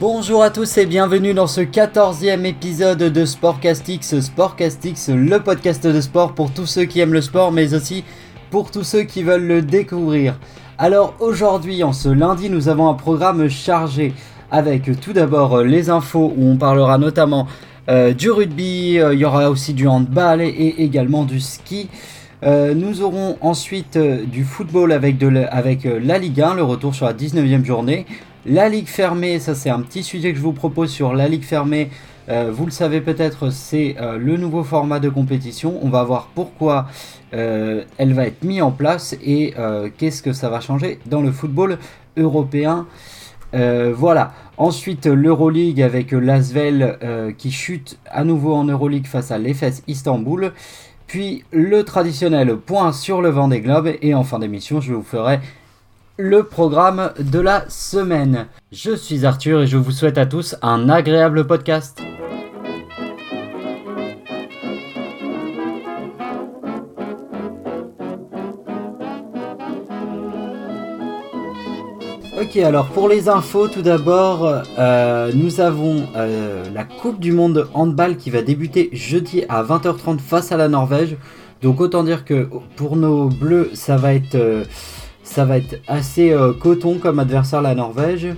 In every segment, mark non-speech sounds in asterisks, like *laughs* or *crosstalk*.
Bonjour à tous et bienvenue dans ce 14e épisode de Sportcastix. Sportcastix, le podcast de sport pour tous ceux qui aiment le sport, mais aussi pour tous ceux qui veulent le découvrir. Alors aujourd'hui, en ce lundi, nous avons un programme chargé avec tout d'abord les infos où on parlera notamment euh, du rugby, euh, il y aura aussi du handball et, également du ski. Euh, nous aurons ensuite du football avec, la, avec la Ligue 1, le retour sur la 19e journée. La Ligue fermée, ça c'est un petit sujet que je vous propose sur la Ligue fermée. vous le savez peut-être, c'est le nouveau format de compétition. On va voir pourquoi elle va être mise en place et qu'est-ce que ça va changer dans le football européen. voilà. Ensuite, l'Euroleague avec Lasvel euh, qui chute à nouveau en Euroleague face à l'EFS Istanbul. Puis le traditionnel point sur le vent des globes. Et en fin d'émission, je vous ferai le programme de la semaine. Je suis Arthur et je vous souhaite à tous un agréable podcast. Ok, alors pour les infos, tout d'abord, euh, nous avons euh, la Coupe du Monde handball qui va débuter jeudi à 20h30 face à la Norvège. Donc autant dire que pour nos bleus, ça va être, euh, ça va être assez coton comme adversaire la Norvège.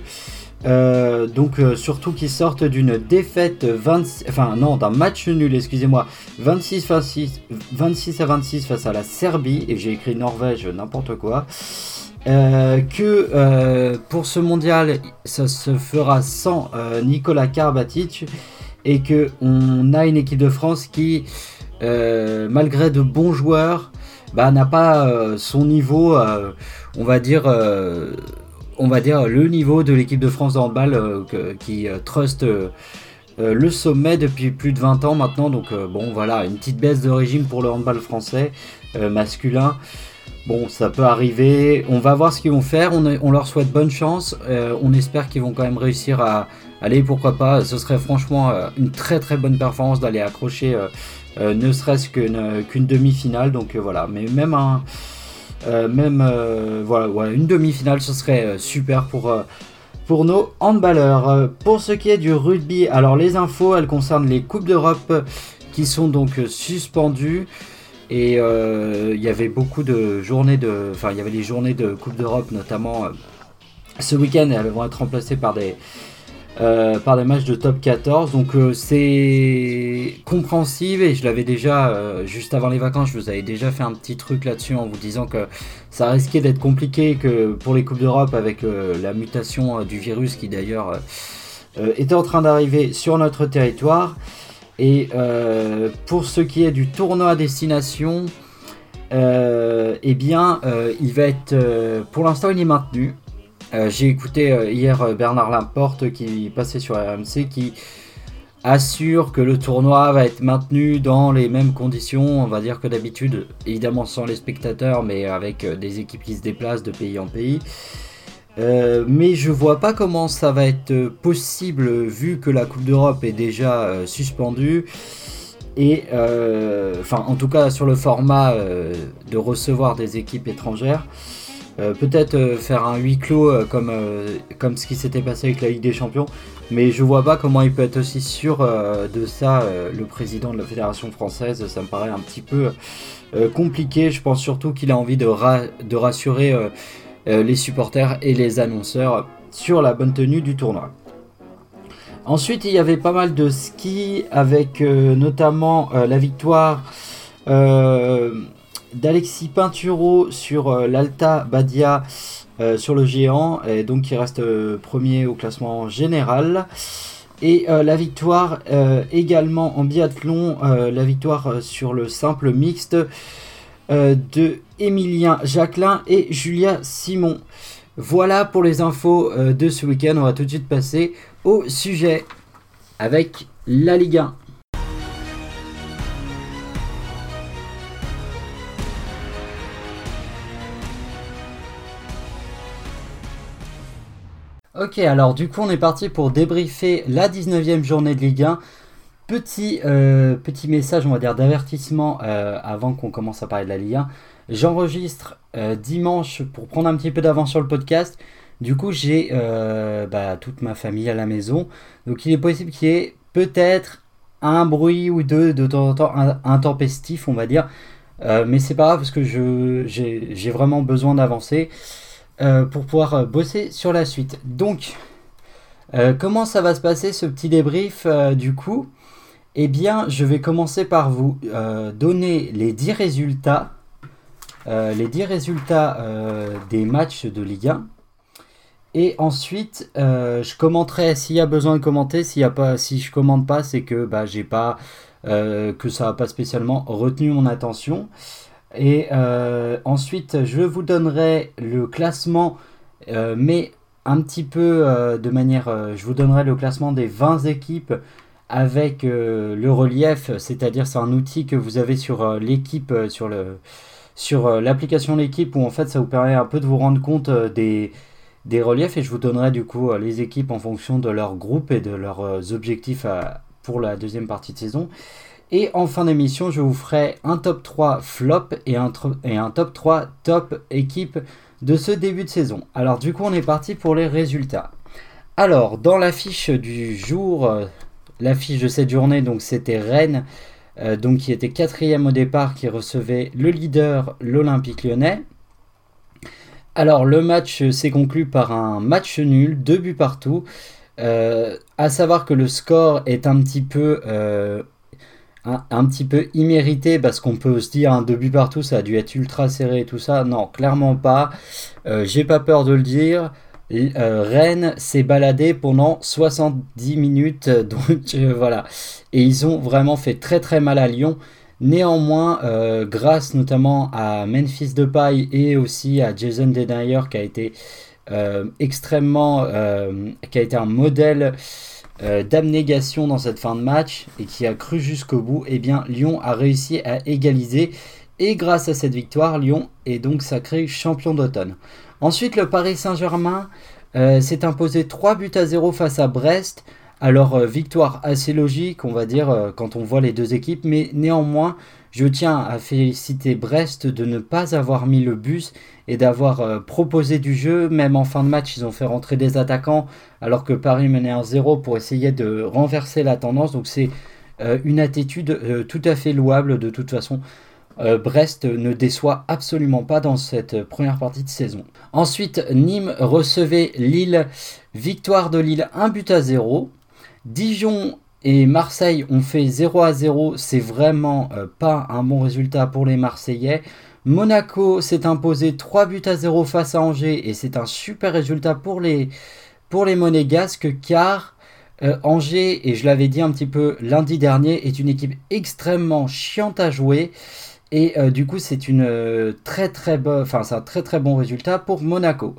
donc surtout qu'ils sortent d'une défaite 26, enfin non d'un match nul excusez-moi 26, 26 à 26 face à la Serbie et j'ai écrit Norvège n'importe quoi euh, que euh, pour ce mondial, ça se fera sans euh, Nicolas Karabatic et que on a une équipe de France qui, malgré de bons joueurs, bah, n'a pas son niveau, on va dire. on va dire le niveau de l'équipe de France de qui trust le sommet depuis plus de 20 ans maintenant. Donc bon voilà, une petite baisse de régime pour le handball français masculin. Bon, ça peut arriver. On va voir ce qu'ils vont faire. On, leur souhaite bonne chance. Euh, on espère qu'ils vont quand même réussir à aller. Pourquoi pas Ce serait franchement euh, une très très bonne performance d'aller accrocher euh, ne serait-ce qu'une demi-finale. Donc voilà. Mais même un, même voilà, une demi-finale, ce serait super pour nos handballeurs. Pour ce qui est du rugby, alors les infos, elles concernent les coupes d'Europe qui sont donc suspendues. Et euh, il y avait beaucoup de journées de. Enfin, il y avait les journées de Coupe d'Europe, notamment euh, ce week-end, elles vont être remplacées par des. Euh, par des matchs de top 14 donc c'est compréhensible et je l'avais déjà juste avant les vacances je vous avais déjà fait un petit truc là-dessus en vous disant que ça risquait d'être compliqué que pour les coupes d'Europe avec la mutation du virus qui d'ailleurs était en train d'arriver sur notre territoire et euh, pour ce qui est du tournoi à destination, euh, eh bien, euh, il va être, pour l'instant, il est maintenu. J'ai écouté hier Bernard Lamporte qui passait sur RMC qui assure que le tournoi va être maintenu dans les mêmes conditions, on va dire que d'habitude, évidemment sans les spectateurs, mais avec des équipes qui se déplacent de pays en pays. Euh, mais je vois pas comment ça va être possible vu que la Coupe d'Europe est déjà euh, suspendue. Et euh, enfin, en tout cas, sur le format de recevoir des équipes étrangères, peut-être faire un huis clos comme, comme ce qui s'était passé avec la Ligue des Champions. Mais je vois pas comment il peut être aussi sûr de ça, le président de la Fédération française. Ça me paraît un petit peu compliqué. Je pense surtout qu'il a envie de, rassurer euh, les supporters et les annonceurs sur la bonne tenue du tournoi. Ensuite, il y avait pas mal de ski avec euh, notamment euh, la victoire d'Alexis Pinturo sur l'Alta Badia sur le géant, et donc qui reste premier au classement général. Et la victoire également en biathlon, la victoire sur le simple mixte euh, de Emilien Jacquelin et Julia Simon. Voilà pour les infos euh, de ce week-end. On va tout de suite passer au sujet avec la Ligue 1. Ok, alors du coup on est parti pour débriefer la 19e journée de Ligue 1. Petit, euh, petit message, on va dire, d'avertissement euh, avant qu'on commence à parler de la Ligue 1. J'enregistre euh, dimanche pour prendre un petit peu d'avance sur le podcast. Du coup, j'ai bah, toute ma famille à la maison. Donc il est possible qu'il y ait peut-être un bruit ou deux de temps en temps intempestif, on va dire. mais c'est pas grave parce que j'ai vraiment besoin d'avancer pour pouvoir bosser sur la suite. Donc, comment ça va se passer ce petit débrief du coup? Eh bien, je vais commencer par vous euh, donner les 10 résultats, euh, les 10 résultats euh, des matchs de Ligue 1. Et ensuite, je commenterai s'il y a besoin de commenter. Y a pas, si je commente pas, c'est que bah, que ça n'a pas spécialement retenu mon attention. Et ensuite, je vous donnerai le classement, mais un petit peu de manière, je vous donnerai le classement des 20 équipes avec euh, le relief, c'est-à-dire c'est un outil que vous avez sur euh, l'équipe, euh, sur le sur l'application l'équipe où en fait ça vous permet un peu de vous rendre compte des, des reliefs et je vous donnerai du coup les équipes en fonction de leur groupe et de leurs objectifs pour la deuxième partie de saison. Et en fin d'émission, je vous ferai un top 3 flop et un, top 3 top équipe de ce début de saison. Alors du coup, on est parti pour les résultats. Alors, dans la fiche du jour, L'affiche de cette journée, donc c'était Rennes, euh, donc qui était quatrième au départ, qui recevait le leader, l'Olympique lyonnais. Alors le match s'est conclu par un match nul, deux buts partout. Euh, à savoir que le score est un petit peu euh, un, petit peu immérité parce qu'on peut se dire un deux buts partout, ça a dû être ultra serré et tout ça. Non, clairement pas. J'ai pas peur de le dire. Euh, Rennes s'est baladé pendant 70 minutes, donc euh, voilà. Et ils ont vraiment fait très très mal à Lyon. Néanmoins, euh, grâce notamment à Memphis Depay et aussi à Jason Denayer qui a été extrêmement, qui a été un modèle d'abnégation dans cette fin de match et qui a cru jusqu'au bout, eh bien Lyon a réussi à égaliser. Et grâce à cette victoire, Lyon est donc sacré champion d'automne. Ensuite, le Paris Saint-Germain euh, s'est imposé 3 buts à 0 face à Brest. Alors, euh, victoire assez logique, on va dire, euh, quand on voit les deux équipes. Mais néanmoins, je tiens à féliciter Brest de ne pas avoir mis le bus et d'avoir proposé du jeu. Même en fin de match, ils ont fait rentrer des attaquants alors que Paris menait un 0 pour essayer de renverser la tendance. Donc, c'est une attitude tout à fait louable de toute façon. Euh, Brest ne déçoit absolument pas dans cette première partie de saison. Ensuite, Nîmes recevait Lille. Victoire de Lille, 1 but à 0. Dijon et Marseille ont fait 0 à 0. C'est vraiment euh, pas un bon résultat pour les Marseillais. Monaco s'est imposé 3 buts à 0 face à Angers et c'est un super résultat pour les, pour les Monégasques car euh, Angers, et je l'avais dit un petit peu lundi dernier, est une équipe extrêmement chiante à jouer. Et euh, du coup, c'est une très très enfin un très très bon résultat pour Monaco.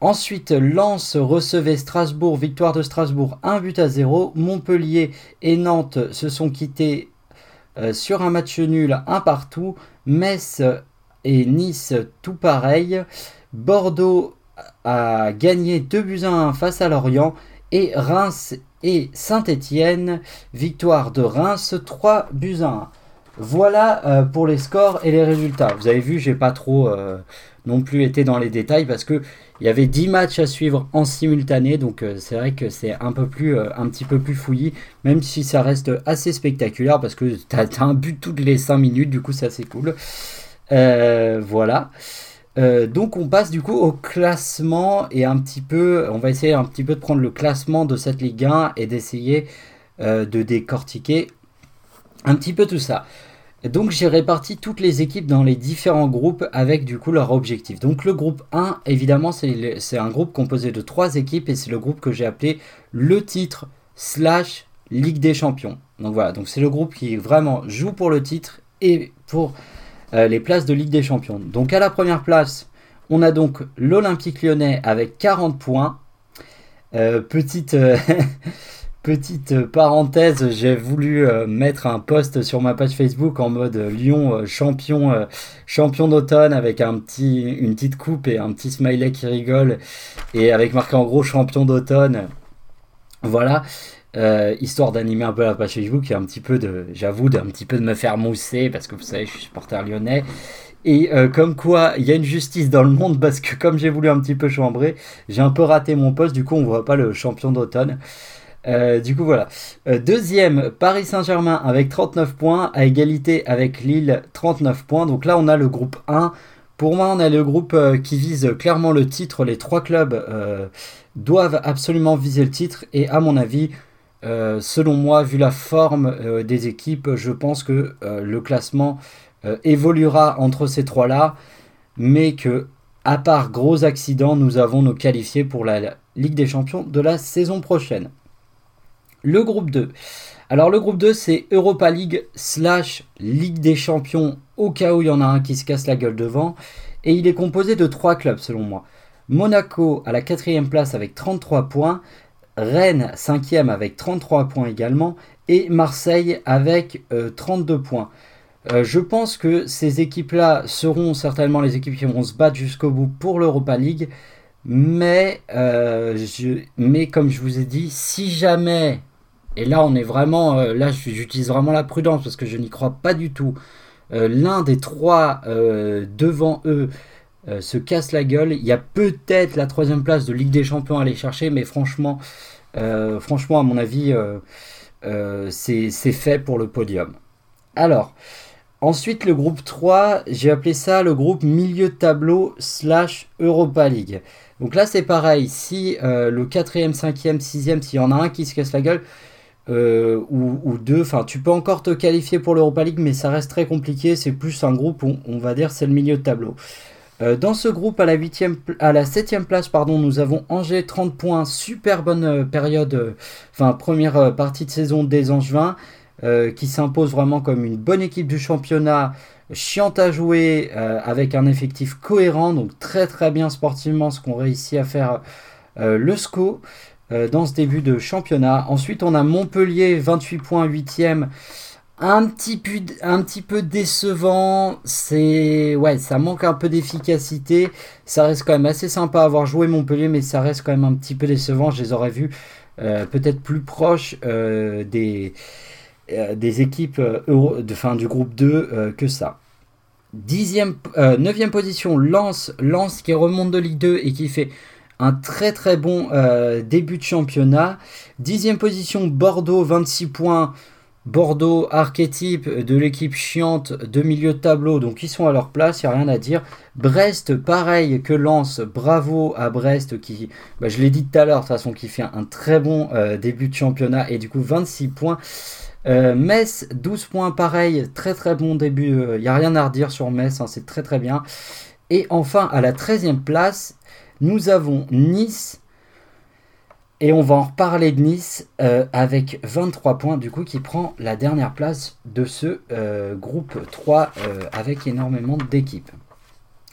Ensuite, Lens recevait Strasbourg, victoire de Strasbourg, 1 but à 0. Montpellier et Nantes se sont quittés euh, sur un match nul, un partout. Metz et Nice, tout pareil. Bordeaux a gagné 2 buts à 1 face à Lorient. Et Reims et Saint-Étienne, victoire de Reims, 3 buts à 1. Voilà euh, pour les scores et les résultats. Vous avez vu, j'ai pas trop euh, non plus été dans les détails parce que il y avait 10 matchs à suivre en simultané, donc euh, c'est vrai que c'est un peu plus, un petit peu plus fouillis, même si ça reste assez spectaculaire parce que tu un but toutes les 5 minutes, du coup c'est assez cool. voilà. donc on passe du coup au classement et un petit peu, on va essayer un petit peu de prendre le classement de cette Ligue 1 et d'essayer de décortiquer un petit peu tout ça. Donc j'ai réparti toutes les équipes dans les différents groupes avec du coup leur objectif. Donc le groupe 1, évidemment, c'est un groupe composé de trois équipes et c'est le groupe que j'ai appelé le titre slash Ligue des Champions. Donc voilà, donc c'est le groupe qui vraiment joue pour le titre et pour euh, les places de Ligue des Champions. Donc à la première place, on a donc l'Olympique lyonnais avec 40 points. Euh, petite... Euh, *laughs* Petite parenthèse, j'ai voulu euh, mettre un post sur ma page Facebook en mode Lyon euh, champion, euh, champion d'automne avec une petite coupe et un petit smiley qui rigole et avec marqué en gros champion d'automne. Voilà, histoire d'animer un peu la page Facebook et un petit peu de, j'avoue, d'un petit peu de me faire mousser parce que vous savez, je suis supporter lyonnais. Et comme quoi, il y a une justice dans le monde parce que comme j'ai voulu un petit peu chambrer, j'ai un peu raté mon poste, du coup on voit pas le champion d'automne. Du coup voilà. deuxième, Paris Saint-Germain avec 39 points, à égalité avec Lille 39 points. Donc là on a le groupe 1 pour moi, on a le groupe euh, qui vise clairement le titre. Les trois clubs euh, doivent absolument viser le titre. Et à mon avis, euh, selon moi, vu la forme des équipes, je pense que le classement évoluera entre ces trois-là. Mais que, à part gros accidents, nous avons nos qualifiés pour la Ligue des Champions de la saison prochaine. Le groupe 2. Alors le groupe 2 c'est Europa League slash Ligue des Champions au cas où il y en a un qui se casse la gueule devant. Et il est composé de trois clubs selon moi. Monaco à la quatrième place avec 33 points, Rennes cinquième avec 33 points également, et Marseille avec 32 euh, points. Euh, je pense que ces équipes-là seront certainement les équipes qui vont se battre jusqu'au bout pour l'Europa League. Mais, euh, mais comme je vous ai dit, si jamais et là, on est vraiment, euh, là, j'utilise vraiment la prudence parce que je n'y crois pas du tout. Euh, l'un des trois euh, devant eux se casse la gueule. Il y a peut-être la troisième place de Ligue des Champions à aller chercher, mais franchement, franchement, à mon avis, c'est fait pour le podium. Alors, ensuite, le groupe 3, j'ai appelé ça le groupe milieu de tableau slash Europa League. Donc là, c'est pareil. Si le 4ème, 5ème, 6ème, s'il y en a un qui se casse la gueule, euh, ou, deux. Enfin, tu peux encore te qualifier pour l'Europa League, mais ça reste très compliqué. C'est plus un groupe où on va dire c'est le milieu de tableau. Euh, dans ce groupe, à la, 8 à la 7 place, pardon, nous avons Angers 30 points, super bonne euh, période, première partie de saison des Angevins, qui s'impose vraiment comme une bonne équipe du championnat, chiante à jouer, avec un effectif cohérent, donc très très bien sportivement ce qu'on réussit à faire le SCO. Euh, dans ce début de championnat. Ensuite, on a Montpellier, 28 points, 8ème. Un petit, peu, décevant, c'est ouais, ça manque un peu d'efficacité. Ça reste quand même assez sympa à avoir joué Montpellier, mais ça reste quand même un petit peu décevant. Je les aurais vus euh, peut-être plus proches euh, des, équipes de, fin, du groupe 2 que ça. 9 neuvième position, Lance Lance qui remonte de Ligue 2 et qui fait un très très bon euh, début de championnat. Dixième position, Bordeaux, 26 points. Bordeaux, archétype de l'équipe chiante de milieu de tableau, donc ils sont à leur place, il n'y a rien à dire. Brest, pareil que Lens, bravo à Brest qui, bah, je l'ai dit tout à l'heure, de toute façon, qui fait un très bon euh, début de championnat et du coup 26 points. Euh, Metz, 12 points, pareil, très très bon début, il n'y a rien à redire sur Metz, hein, c'est très très bien. Et enfin, à la 13e place, nous avons Nice. Et on va en reparler de Nice euh, avec 23 points, du coup, qui prend la dernière place de ce euh, groupe 3 euh, avec énormément d'équipes.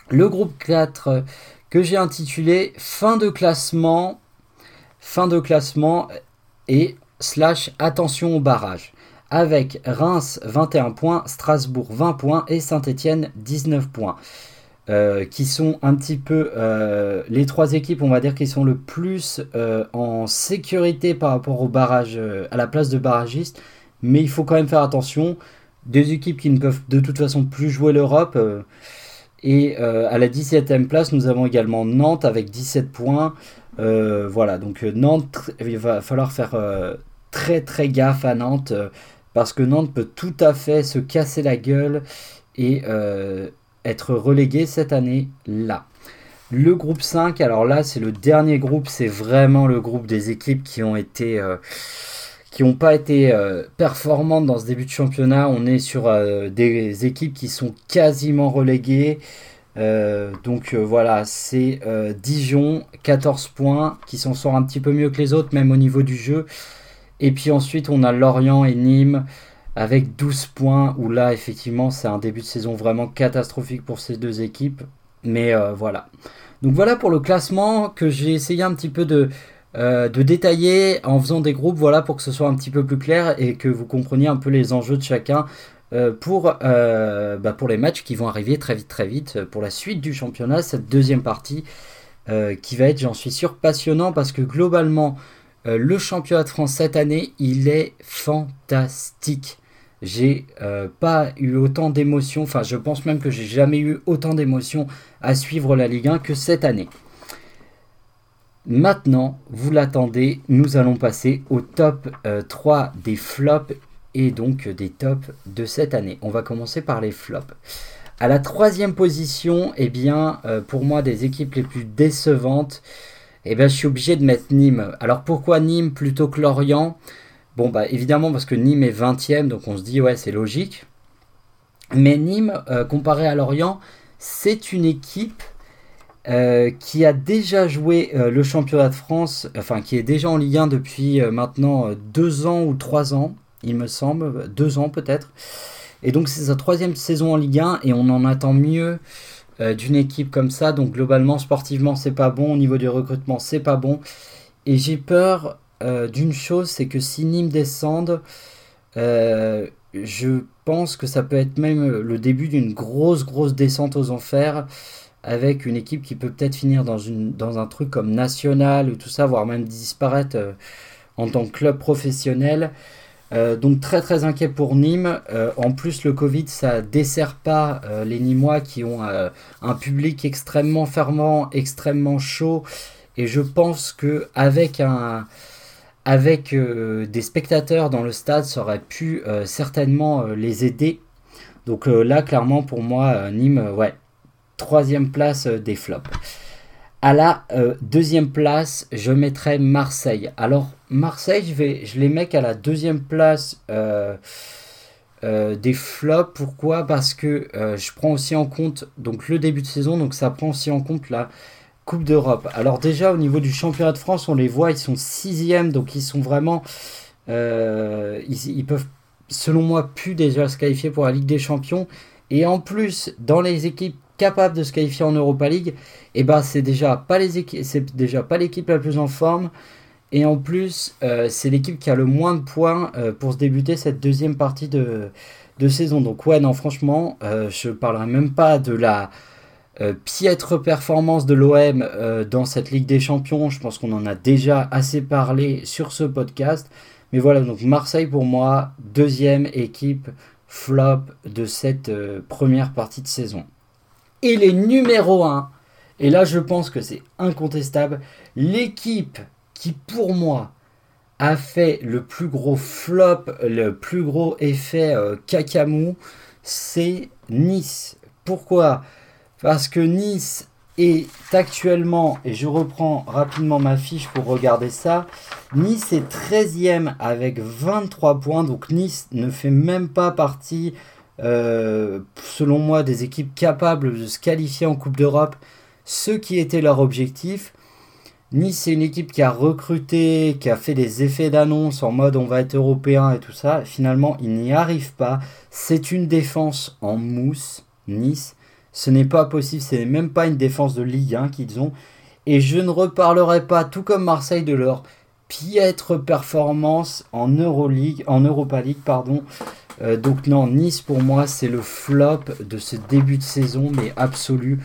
Le groupe 4 que j'ai intitulé Fin de classement, fin de classement et slash attention au barrage. Avec Reims 21 points, Strasbourg 20 points et Saint-Etienne 19 points. Euh, qui sont un petit peu euh, les trois équipes, on va dire, qui sont le plus euh, en sécurité par rapport au barrage, à la place de barragiste. Mais il faut quand même faire attention. Des équipes qui ne peuvent de toute façon plus jouer l'Europe. et à la 17e place, nous avons également Nantes avec 17 points. voilà, donc Nantes, il va falloir faire très très gaffe à Nantes. parce que Nantes peut tout à fait se casser la gueule et être relégué cette année-là. Le groupe 5, alors là c'est le dernier groupe, c'est vraiment le groupe des équipes qui ont été euh, qui n'ont pas été euh, performantes dans ce début de championnat. On est sur euh, des équipes qui sont quasiment reléguées. donc voilà, c'est Dijon, 14 points, qui s'en sort un petit peu mieux que les autres, même au niveau du jeu. Et puis ensuite, on a Lorient et Nîmes avec 12 points, où là, effectivement, c'est un début de saison vraiment catastrophique pour ces deux équipes. Mais euh, voilà. Donc voilà pour le classement que j'ai essayé un petit peu de, euh, de détailler en faisant des groupes, voilà, pour que ce soit un petit peu plus clair et que vous compreniez un peu les enjeux de chacun. Euh, pour, bah, pour les matchs qui vont arriver très vite très vite pour la suite du championnat, cette deuxième partie qui va être, j'en suis sûr, passionnant parce que globalement, le championnat de France cette année, il est fantastique. J'ai euh, pas eu autant d'émotions, enfin je pense même que j'ai jamais eu autant d'émotions à suivre la Ligue 1 que cette année. Maintenant, vous l'attendez, nous allons passer au top 3 euh, des flops et donc des tops de cette année. On va commencer par les flops. À la troisième position, eh bien, euh, pour moi, des équipes les plus décevantes, eh bien, je suis obligé de mettre Nîmes. Alors pourquoi Nîmes plutôt que Lorient? Bon, bah évidemment parce que Nîmes est 20ème, donc on se dit, ouais, c'est logique. Mais Nîmes, euh, comparé à Lorient, c'est une équipe euh, qui a déjà joué le championnat de France, enfin qui est déjà en Ligue 1 depuis maintenant deux ans ou trois ans, il me semble, deux ans peut-être. Et donc c'est sa troisième saison en Ligue 1 et on en attend mieux euh, d'une équipe comme ça. Donc globalement, sportivement, c'est pas bon. Au niveau du recrutement, c'est pas bon. Et j'ai peur euh, d'une chose, c'est que si Nîmes descende, euh, je pense que ça peut être même le début d'une grosse, grosse descente aux enfers avec une équipe qui peut peut-être finir dans, un truc comme national ou tout ça, voire même disparaître en tant que club professionnel. Euh, donc très très inquiet pour Nîmes. Euh, en plus le Covid ça dessert pas euh, les Nîmois qui ont un public extrêmement fermant, extrêmement chaud. Et je pense que avec un avec des spectateurs dans le stade ça aurait pu certainement les aider. Donc là clairement pour moi Nîmes ouais troisième place des flops. À la euh, deuxième place, je mettrai Marseille. Alors, Marseille, je, vais, je les mets qu'à la deuxième place euh, euh, des flops. Pourquoi? Parce que je prends aussi en compte donc, le début de saison, donc ça prend aussi en compte la Coupe d'Europe. Alors, déjà, au niveau du championnat de France, on les voit, ils sont sixième, donc ils sont vraiment. Ils, ils, peuvent, selon moi, plus déjà se qualifier pour la Ligue des Champions. Et en plus, dans les équipes capable de se qualifier en Europa League, eh ben c'est déjà pas les c'est déjà pas l'équipe la plus en forme. Et en plus, euh, c'est l'équipe qui a le moins de points euh, pour se débuter cette deuxième partie de, de saison. Donc ouais, non, franchement, euh, je parlerai même pas de la piètre performance de l'OM dans cette Ligue des Champions. Je pense qu'on en a déjà assez parlé sur ce podcast. Mais voilà, donc Marseille pour moi, deuxième équipe flop de cette première partie de saison et les numéros 1. Et là, je pense que c'est incontestable. L'équipe qui, pour moi, a fait le plus gros flop, le plus gros effet euh, cacamou, c'est Nice. Pourquoi? Parce que Nice est actuellement, et je reprends rapidement ma fiche pour regarder ça, Nice est 13e avec 23 points, donc Nice ne fait même pas partie euh, selon moi, des équipes capables de se qualifier en Coupe d'Europe, ce qui était leur objectif. Nice, c'est une équipe qui a recruté, qui a fait des effets d'annonce en mode on va être européen et tout ça. Finalement, il n'y arrive pas. C'est une défense en mousse, Nice. Ce n'est pas possible, c'est même pas une défense de Ligue 1 qu'ils ont. Et je ne reparlerai pas, tout comme Marseille, de leur piètre performance en Euroleague, en Europa League, pardon. Euh, donc non, Nice pour moi c'est le flop de ce début de saison, mais absolu.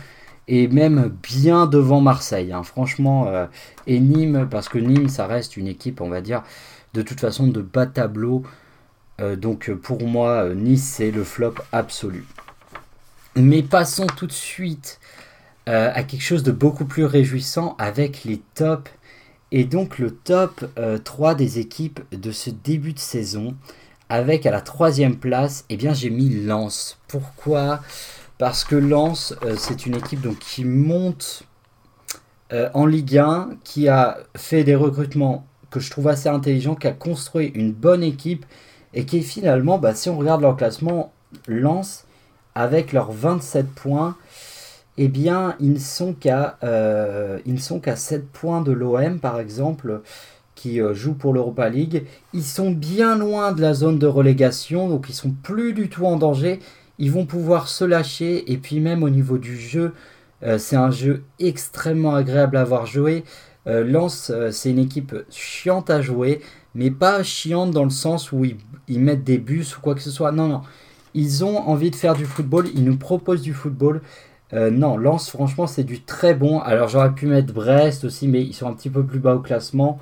Et même bien devant Marseille, hein. franchement. Euh, et Nîmes, parce que Nîmes ça reste une équipe, on va dire, de toute façon de bas tableau. Euh, donc pour moi, Nice c'est le flop absolu. Mais passons tout de suite à quelque chose de beaucoup plus réjouissant avec les tops. Et donc le top 3 des équipes de ce début de saison avec à la troisième place, eh bien j'ai mis Lens. Pourquoi? Parce que Lens, euh, c'est une équipe donc, qui monte euh, en Ligue 1, qui a fait des recrutements que je trouve assez intelligents, qui a construit une bonne équipe et qui finalement, bah, si on regarde leur classement, Lens, avec leurs 27 points, eh bien, ils ne sont qu'à euh, 7 points de l'OM, par exemple qui euh, jouent pour l'Europa League. Ils sont bien loin de la zone de relégation, donc ils sont plus du tout en danger. Ils vont pouvoir se lâcher, et puis même au niveau du jeu, euh, c'est un jeu extrêmement agréable à avoir joué. Euh, Lens, c'est une équipe chiante à jouer, mais pas chiante dans le sens où ils, mettent des bus ou quoi que ce soit. Non, non. Ils ont envie de faire du football, ils nous proposent du football. non, Lens, franchement, c'est du très bon. Alors j'aurais pu mettre Brest aussi, mais ils sont un petit peu plus bas au classement.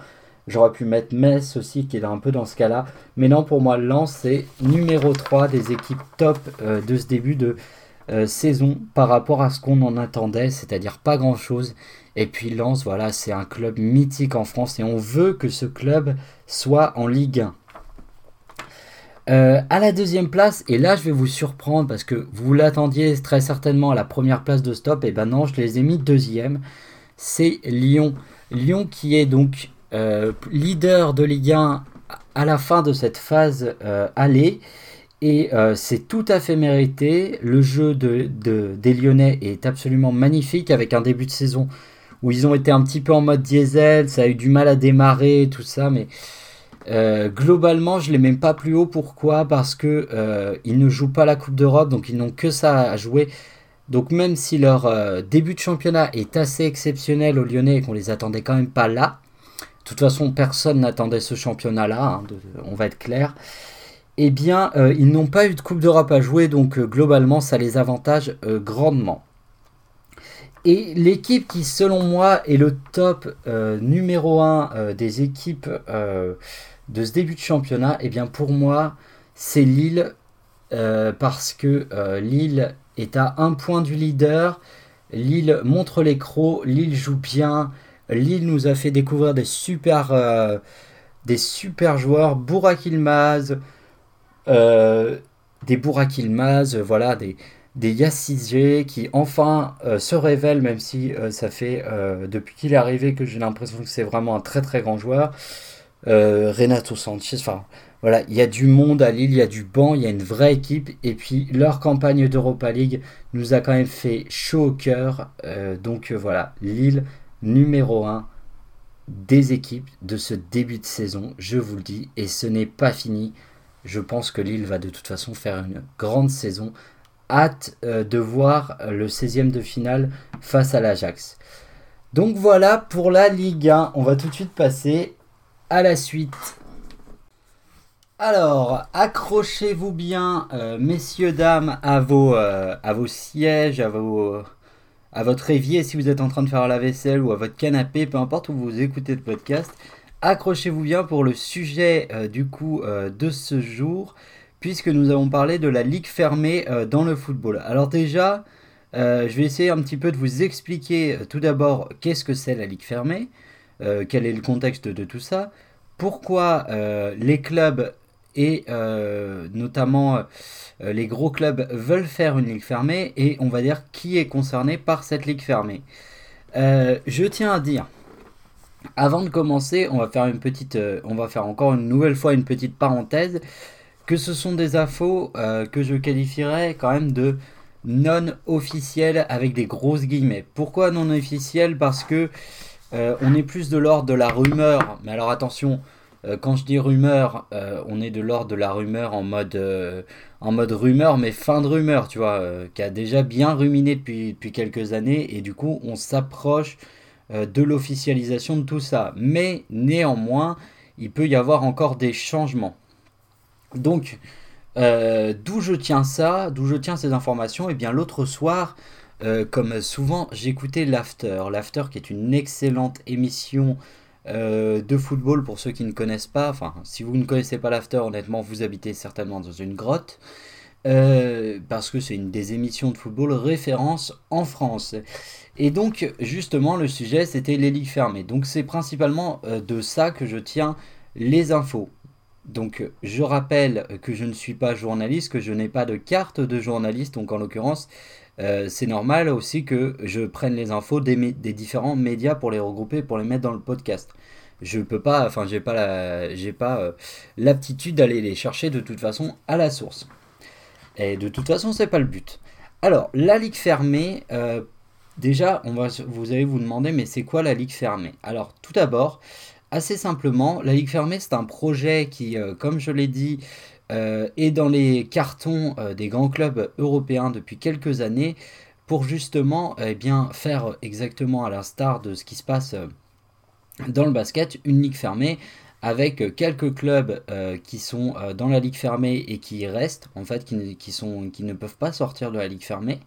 J'aurais pu mettre Metz aussi, qui est un peu dans ce cas-là. Mais non, pour moi, Lens, c'est numéro 3 des équipes top euh, de ce début de euh, saison par rapport à ce qu'on en attendait, c'est-à-dire pas grand-chose. Et puis Lens, voilà, c'est un club mythique en France et on veut que ce club soit en Ligue 1. Euh, à la deuxième place, et là je vais vous surprendre parce que vous l'attendiez très certainement à la première place de stop, et ben non, je les ai mis deuxième. C'est Lyon. Lyon qui est donc euh, leader de Ligue 1 à la fin de cette phase euh, aller. Et c'est tout à fait mérité. Le jeu de, des Lyonnais est absolument magnifique avec un début de saison où ils ont été un petit peu en mode diesel, ça a eu du mal à démarrer, tout ça, mais euh, globalement, je les mets pas plus haut. Pourquoi? Parce que euh, ils ne jouent pas la Coupe d'Europe, donc ils n'ont que ça à jouer. Donc même si leur euh, début de championnat est assez exceptionnel aux Lyonnais et qu'on les attendait quand même pas là, de toute façon personne n'attendait ce championnat-là, hein, on va être clair. Eh bien, ils n'ont pas eu de Coupe d'Europe à jouer, donc globalement, ça les avantage grandement. Et l'équipe qui, selon moi, est le top numéro 1 des équipes de ce début de championnat, eh bien pour moi, c'est Lille, euh, parce que euh, Lille est à un point du leader. Lille montre les crocs, Lille joue bien. Lille nous a fait découvrir des super, euh, des super joueurs, Bourak Ilmaz, des Bourak Ilmaz, voilà, des, des qui enfin se révèlent, même si ça fait depuis qu'il est arrivé que j'ai l'impression que c'est vraiment un très très grand joueur. Euh, Renato Sanchez, enfin voilà, il y a du monde à Lille, il y a du banc, il y a une vraie équipe, et puis leur campagne d'Europa League nous a quand même fait chaud au cœur, euh, donc euh, voilà, Lille numéro 1 des équipes de ce début de saison, je vous le dis, et ce n'est pas fini, je pense que Lille va de toute façon faire une grande saison, hâte de voir le 16e de finale face à l'Ajax. Donc voilà pour la Ligue 1, on va tout de suite passer à la suite. Alors, accrochez-vous bien, euh, messieurs, dames, à vos, euh, vos sièges, à, vos, à votre évier si vous êtes en train de faire la vaisselle ou à votre canapé, peu importe où vous écoutez le podcast. Accrochez-vous bien pour le sujet euh, du coup de ce jour, puisque nous avons parlé de la ligue fermée dans le football. Alors déjà, je vais essayer un petit peu de vous expliquer tout d'abord qu'est-ce que c'est la ligue fermée. Euh, quel est le contexte de tout ça, pourquoi euh, les clubs et euh, notamment les gros clubs veulent faire une ligue fermée et on va dire qui est concerné par cette ligue fermée? je tiens à dire, avant de commencer, on va faire une petite, on va faire encore une nouvelle fois une petite parenthèse, que ce sont des infos que je qualifierais quand même de non officielles avec des grosses guillemets. Pourquoi non officielles? Parce que euh, on est plus de l'ordre de la rumeur, mais alors attention, euh, quand je dis rumeur, euh, on est de l'ordre de la rumeur en mode, en mode rumeur, mais fin de rumeur, tu vois, qui a déjà bien ruminé depuis, quelques années, et du coup on s'approche de l'officialisation de tout ça. Mais néanmoins, il peut y avoir encore des changements. Donc, d'où je tiens ça, d'où je tiens ces informations, eh bien l'autre soir, euh, comme souvent, j'écoutais l'After. L'After qui est une excellente émission euh, de football pour ceux qui ne connaissent pas. Enfin, si vous ne connaissez pas l'After, honnêtement, vous habitez certainement dans une grotte. Euh, parce que c'est une des émissions de football référence en France. Et donc, justement, le sujet, c'était les ligues fermées. Donc, c'est principalement de ça que je tiens les infos. Donc, je rappelle que je ne suis pas journaliste, que je n'ai pas de carte de journaliste. Donc, en l'occurrence, euh, c'est normal aussi que je prenne les infos des, différents médias pour les regrouper, pour les mettre dans le podcast. Je peux pas, enfin, j'ai pas j'ai pas euh, l'aptitude d'aller les chercher de toute façon à la source. Et de toute façon, c'est pas le but. Alors, la ligue fermée, euh, déjà, on va, vous allez vous demander, mais c'est quoi la ligue fermée? Alors, tout d'abord, assez simplement, la ligue fermée, c'est un projet qui, comme je l'ai dit, euh, et dans les cartons euh, des grands clubs européens depuis quelques années pour justement eh bien, faire exactement à l'instar de ce qui se passe euh, dans le basket, une ligue fermée avec quelques clubs qui sont dans la ligue fermée et qui y restent, en fait, qui, qui, sont, qui ne peuvent pas sortir de la ligue fermée,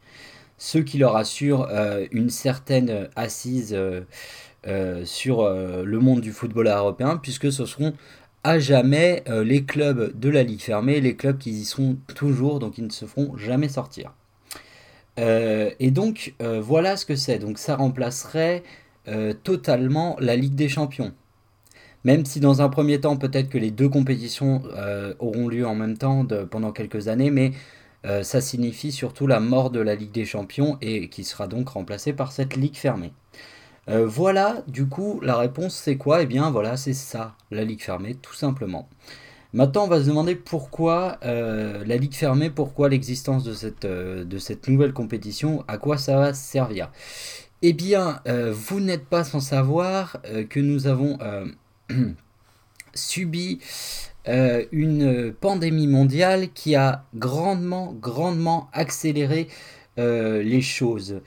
ce qui leur assure une certaine assise sur le monde du football européen, puisque ce seront à jamais les clubs de la Ligue fermée, les clubs qui y seront toujours, donc ils ne se feront jamais sortir. et donc voilà ce que c'est. Donc ça remplacerait totalement la Ligue des Champions. Même si dans un premier temps, peut-être que les deux compétitions euh, auront lieu en même temps pendant quelques années, mais euh, ça signifie surtout la mort de la Ligue des Champions et qui sera donc remplacée par cette Ligue fermée. Euh, voilà, du coup, la réponse c'est quoi? Eh bien voilà, c'est ça, la Ligue fermée, tout simplement. Maintenant, on va se demander pourquoi la Ligue fermée, pourquoi l'existence de cette, de cette nouvelle compétition, à quoi ça va servir? Eh bien, vous n'êtes pas sans savoir que nous avons *clears throat* subi euh, une pandémie mondiale qui a grandement, grandement accéléré euh, les choses.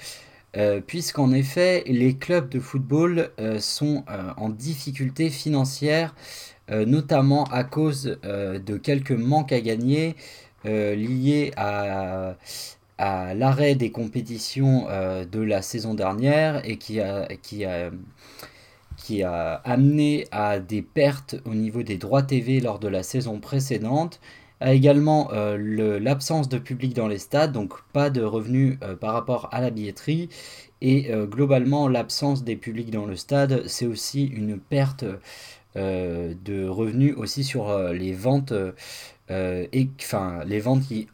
Euh, puisqu'en effet, les clubs de football sont en difficulté financière, notamment à cause de quelques manques à gagner liés à, l'arrêt des compétitions de la saison dernière et qui a amené à des pertes au niveau des droits TV lors de la saison précédente, a également euh, l'absence de public dans les stades, donc pas de revenus euh, par rapport à la billetterie, et euh, globalement l'absence des publics dans le stade, c'est aussi une perte de revenus aussi sur les ventes, et, les ventes qui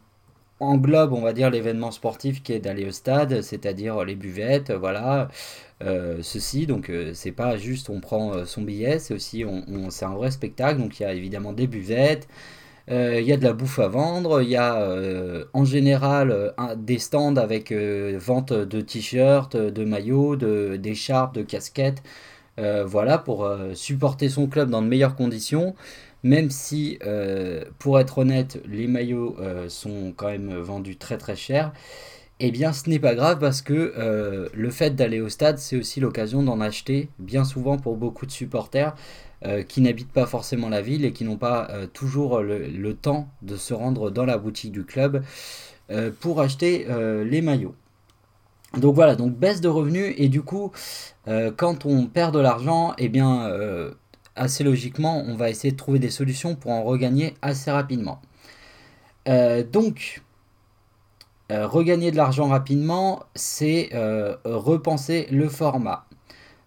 englobent, on va dire, l'événement sportif qui est d'aller au stade, c'est-à-dire les buvettes, voilà, ceci. Donc c'est pas juste on prend son billet, c'est aussi on, c'est un vrai spectacle. Donc il y a évidemment des buvettes, il y a de la bouffe à vendre, il y a en général des stands avec vente de t-shirts, de maillots, de, d'écharpes, de casquettes. voilà, pour supporter son club dans de meilleures conditions. Même si, pour être honnête, les maillots sont quand même vendus très très cher eh bien ce n'est pas grave parce que euh, le fait d'aller au stade, c'est aussi l'occasion d'en acheter, bien souvent pour beaucoup de supporters euh, qui n'habitent pas forcément la ville et qui n'ont pas euh, toujours le, temps de se rendre dans la boutique du club pour acheter les maillots. Donc voilà, donc baisse de revenus et du coup, quand on perd de l'argent, eh bien assez logiquement, on va essayer de trouver des solutions pour en regagner assez rapidement. donc, euh, regagner de l'argent rapidement, c'est euh, repenser le format.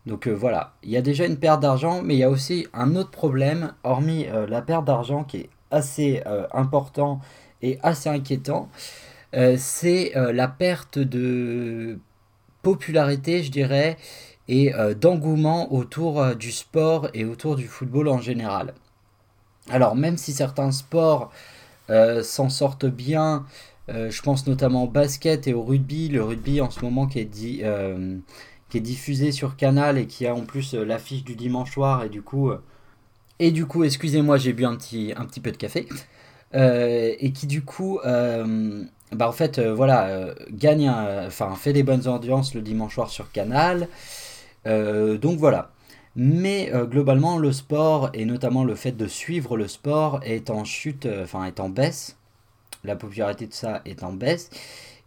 Donc euh, voilà, il y a déjà une perte d'argent, mais il y a aussi un autre problème, hormis la perte d'argent qui est assez important et assez inquiétant, c'est la perte de popularité, je dirais, et d'engouement autour du sport et autour du football en général. Alors même si certains sports s'en sortent bien, euh, je pense notamment au basket et au rugby. Le rugby en ce moment qui est, dit, euh, qui est diffusé sur Canal et qui a en plus euh, l'affiche du dimanche soir. Et du coup, et du coup excusez-moi, j'ai bu un petit, peu de café. et qui du coup, bah en fait, voilà, gagne, enfin fait des bonnes audiences le dimanche soir sur Canal. donc voilà. Mais globalement, le sport et notamment le fait de suivre le sport est en chute, enfin est en baisse la popularité de ça est en baisse.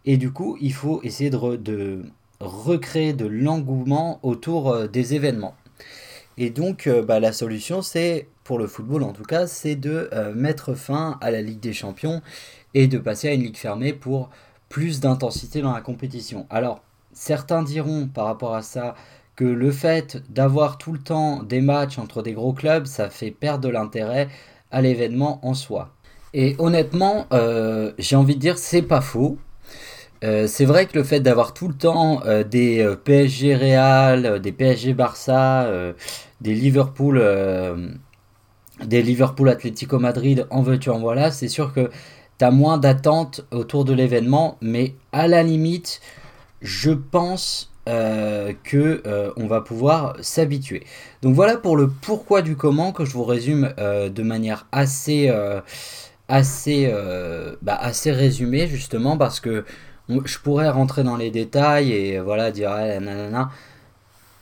Et du coup, il faut essayer de, recréer de l'engouement autour euh, des événements. Et donc, euh, bah, la solution, c'est, pour le football en tout cas, c'est de euh, mettre fin à la Ligue des Champions et de passer à une ligue fermée pour plus d'intensité dans la compétition. Alors, certains diront par rapport à ça que le fait d'avoir tout le temps des matchs entre des gros clubs, ça fait perdre de l'intérêt à l'événement en soi. Et honnêtement, j'ai envie de dire, c'est pas faux. Euh, c'est vrai que le fait d'avoir tout le temps euh, des PSG Real, des PSG Barça, des Liverpool, des Liverpool Atlético Madrid en veux en voilà, c'est sûr que tu as moins d'attentes autour de l'événement, mais à la limite, je pense que on va pouvoir s'habituer. Donc voilà pour le pourquoi du comment que je vous résume de manière assez euh, bah, assez résumé justement parce que je pourrais rentrer dans les détails et voilà dire ah, nanana.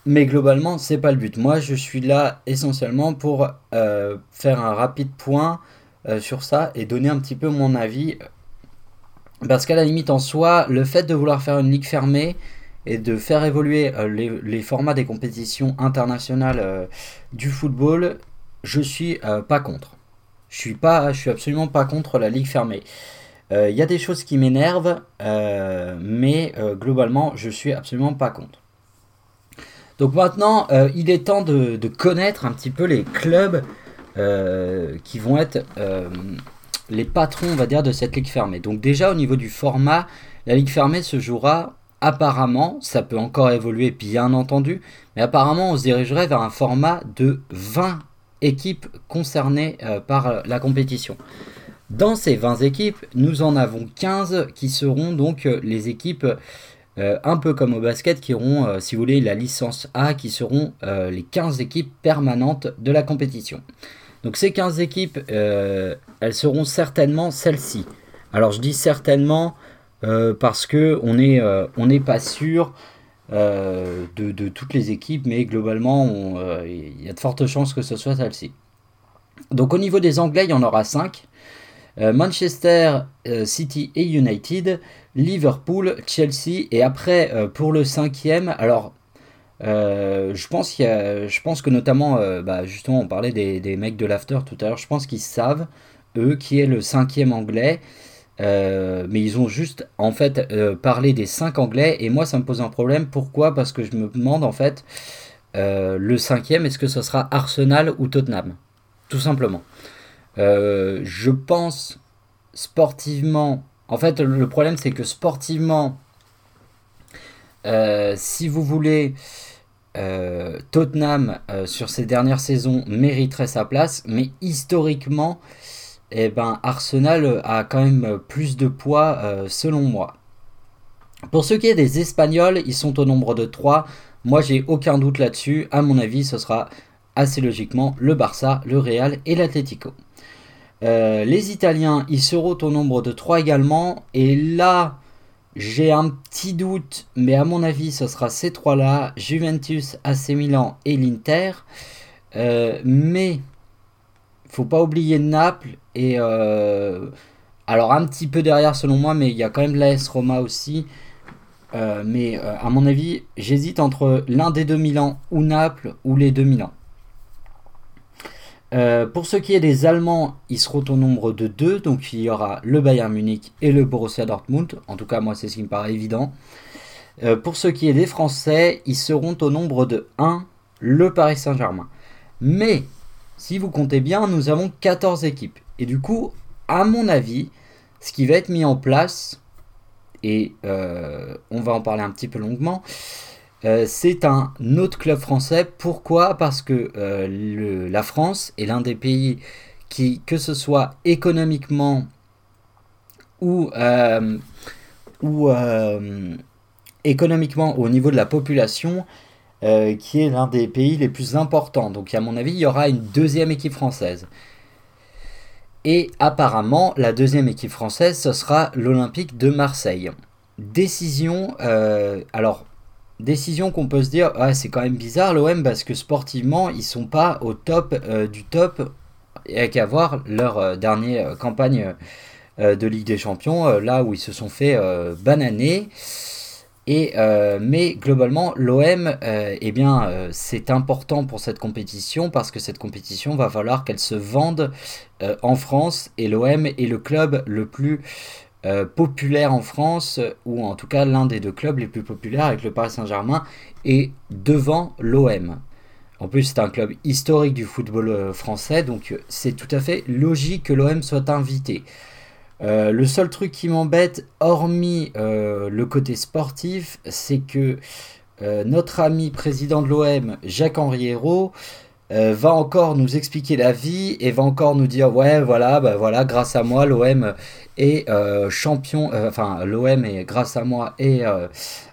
Mais globalement, c'est pas le but. Moi, je suis là essentiellement pour euh, faire un rapide point euh, sur ça et donner un petit peu mon avis. Parce qu'à la limite, en soi, le fait de vouloir faire une ligue fermée et de faire évoluer les, formats des compétitions internationales du football, je suis pas contre. Je suis pas, je suis absolument pas contre la ligue fermée. Il y a des choses qui m'énervent, mais globalement, je suis absolument pas contre. Donc maintenant, il est temps de, connaître un petit peu les clubs qui vont être les patrons, on va dire, de cette ligue fermée. Donc déjà au niveau du format, la ligue fermée se jouera apparemment, ça peut encore évoluer bien entendu, mais apparemment on se dirigerait vers un format de 20 équipes concernées euh, par euh, la compétition. Dans ces 20 équipes, nous en avons 15 qui seront donc euh, les équipes un peu comme au basket qui auront, si vous voulez, la licence A, qui seront les 15 équipes permanentes de la compétition. Donc ces 15 équipes, euh, elles seront certainement celles-ci. Alors je dis certainement euh, parce que on n'est euh, pas sûr de, toutes les équipes, mais globalement, il y a de fortes chances que ce soit celle-ci. Donc au niveau des Anglais, il y en aura 5. Manchester City et United, Liverpool, Chelsea, et après pour le cinquième, alors euh, je, pense que notamment, euh, bah, justement, on parlait des, mecs de l'after tout à l'heure, je pense qu'ils savent, eux, qui est le cinquième anglais. Euh, mais ils ont juste en fait parlé des cinq anglais et moi ça me pose un problème. Pourquoi? Parce que je me demande en fait le cinquième est-ce que ce sera Arsenal ou Tottenham? Tout simplement. Je pense sportivement. En fait, le problème c'est que sportivement, si vous voulez euh, Tottenham, euh, sur ces dernières saisons, mériterait sa place, mais historiquement, eh ben, Arsenal a quand même plus de poids, euh, selon moi. Pour ce qui est des Espagnols, ils sont au nombre de 3. Moi, j'ai aucun doute là-dessus. À mon avis, ce sera assez logiquement le Barça, le Real et l'Atlético. Les Italiens, ils seront au nombre de 3 également. Et là, j'ai un petit doute, mais à mon avis, ce sera ces trois-là Juventus, AC Milan et l'Inter. Euh, mais faut pas oublier Naples et euh, alors un petit peu derrière selon moi, mais il y a quand même l'AS Roma aussi. Euh, mais à mon avis, j'hésite entre l'un des deux Milan ou Naples ou les deux Milan. Euh, pour ce qui est des Allemands, ils seront au nombre de deux, donc il y aura le Bayern Munich et le Borussia Dortmund. En tout cas, moi, c'est ce qui me paraît évident. Euh, pour ce qui est des Français, ils seront au nombre de 1, le Paris Saint-Germain. Mais, si vous comptez bien, nous avons 14 équipes. Et du coup, à mon avis, ce qui va être mis en place, et euh, on va en parler un petit peu longuement, euh, c'est un autre club français. Pourquoi? Parce que euh, la France est l'un des pays qui, que ce soit économiquement ou, euh, ou économiquement au niveau de la population, qui est l'un des pays les plus importants. Donc à mon avis, il y aura une deuxième équipe française. Et apparemment, la deuxième équipe française, ce sera l'Olympique de Marseille. Décision, alors décision qu'on peut se dire, ah, c'est quand même bizarre l'OM parce que sportivement, ils sont pas au top euh, du top et qu'à voir leur euh, dernière euh, campagne de Ligue des Champions, là où ils se sont fait bananer. Et, mais globalement, l'OM, eh bien, c'est important pour cette compétition parce que cette compétition va falloir qu'elle se vende en France et l'OM est le club le plus euh, populaire en France, ou en tout cas l'un des deux clubs les plus populaires avec le Paris Saint-Germain, et devant l'OM. En plus, c'est un club historique du football euh, français, donc euh, c'est tout à fait logique que l'OM soit invité. le seul truc qui m'embête, hormis le côté sportif, c'est que notre ami président de l'OM, Jacques-Henri Hérault, va encore nous expliquer la vie et va encore nous dire ouais voilà bah voilà grâce à moi l'OM et euh, champion, euh, enfin l'OM est grâce à moi est euh,